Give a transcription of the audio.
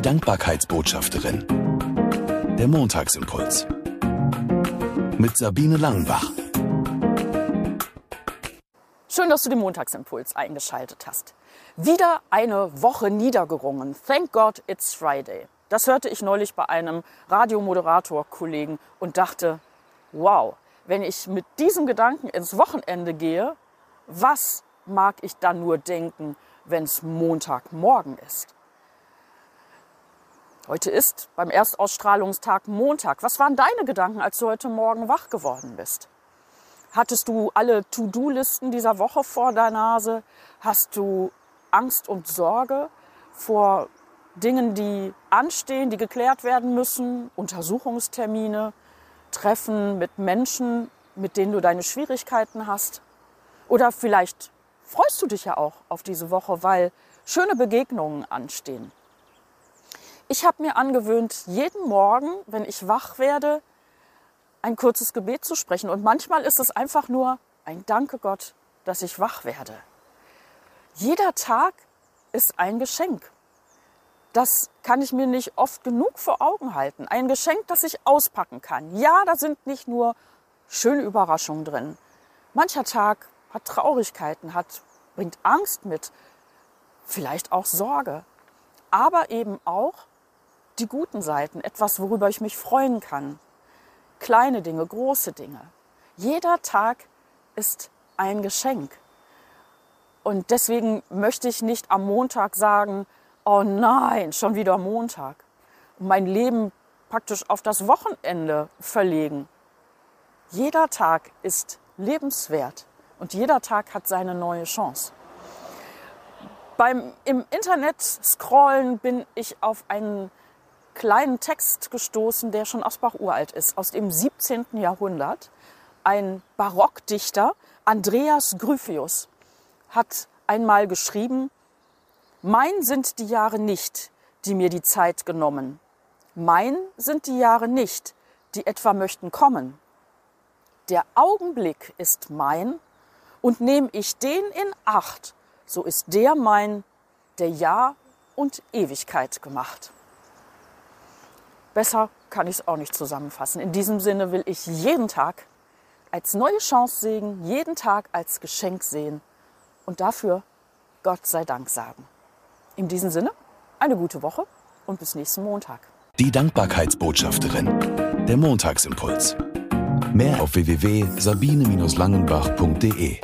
Die Dankbarkeitsbotschafterin. Der Montagsimpuls. Mit Sabine Langenbach. Schön, dass du den Montagsimpuls eingeschaltet hast. Wieder eine Woche niedergerungen. Thank God it's Friday. Das hörte ich neulich bei einem Radiomoderator-Kollegen und dachte, wow, wenn ich mit diesem Gedanken ins Wochenende gehe, was mag ich dann nur denken, wenn es Montagmorgen ist? Heute ist beim Erstausstrahlungstag Montag. Was waren deine Gedanken, als du heute Morgen wach geworden bist? Hattest du alle To-Do-Listen dieser Woche vor der Nase? Hast du Angst und Sorge vor Dingen, die anstehen, die geklärt werden müssen? Untersuchungstermine, Treffen mit Menschen, mit denen du deine Schwierigkeiten hast? Oder vielleicht freust du dich ja auch auf diese Woche, weil schöne Begegnungen anstehen. Ich habe mir angewöhnt, jeden Morgen, wenn ich wach werde, ein kurzes Gebet zu sprechen. Und manchmal ist es einfach nur ein Danke Gott, dass ich wach werde. Jeder Tag ist ein Geschenk. Das kann ich mir nicht oft genug vor Augen halten. Ein Geschenk, das ich auspacken kann. Ja, da sind nicht nur schöne Überraschungen drin. Mancher Tag hat Traurigkeiten, hat, bringt Angst mit, vielleicht auch Sorge, aber eben auch die guten Seiten, etwas, worüber ich mich freuen kann. Kleine Dinge, große Dinge. Jeder Tag ist ein Geschenk. Und deswegen möchte ich nicht am Montag sagen, oh nein, schon wieder Montag. Mein Leben praktisch auf das Wochenende verlegen. Jeder Tag ist lebenswert. Und jeder Tag hat seine neue Chance. Beim im Internet scrollen bin ich auf einen kleinen Text gestoßen, der schon Asbach uralt ist, aus dem 17. Jahrhundert. Ein Barockdichter, Andreas Gryphius, hat einmal geschrieben, Mein sind die Jahre nicht, die mir die Zeit genommen. Mein sind die Jahre nicht, die etwa möchten kommen. Der Augenblick ist mein und nehme ich den in Acht, so ist der mein, der Jahr und Ewigkeit gemacht. Besser kann ich es auch nicht zusammenfassen. In diesem Sinne will ich jeden Tag als neue Chance sehen, jeden Tag als Geschenk sehen und dafür Gott sei Dank sagen. In diesem Sinne, eine gute Woche und bis nächsten Montag. Die Dankbarkeitsbotschafterin. Der Montagsimpuls. Mehr auf www.sabine-langenbach.de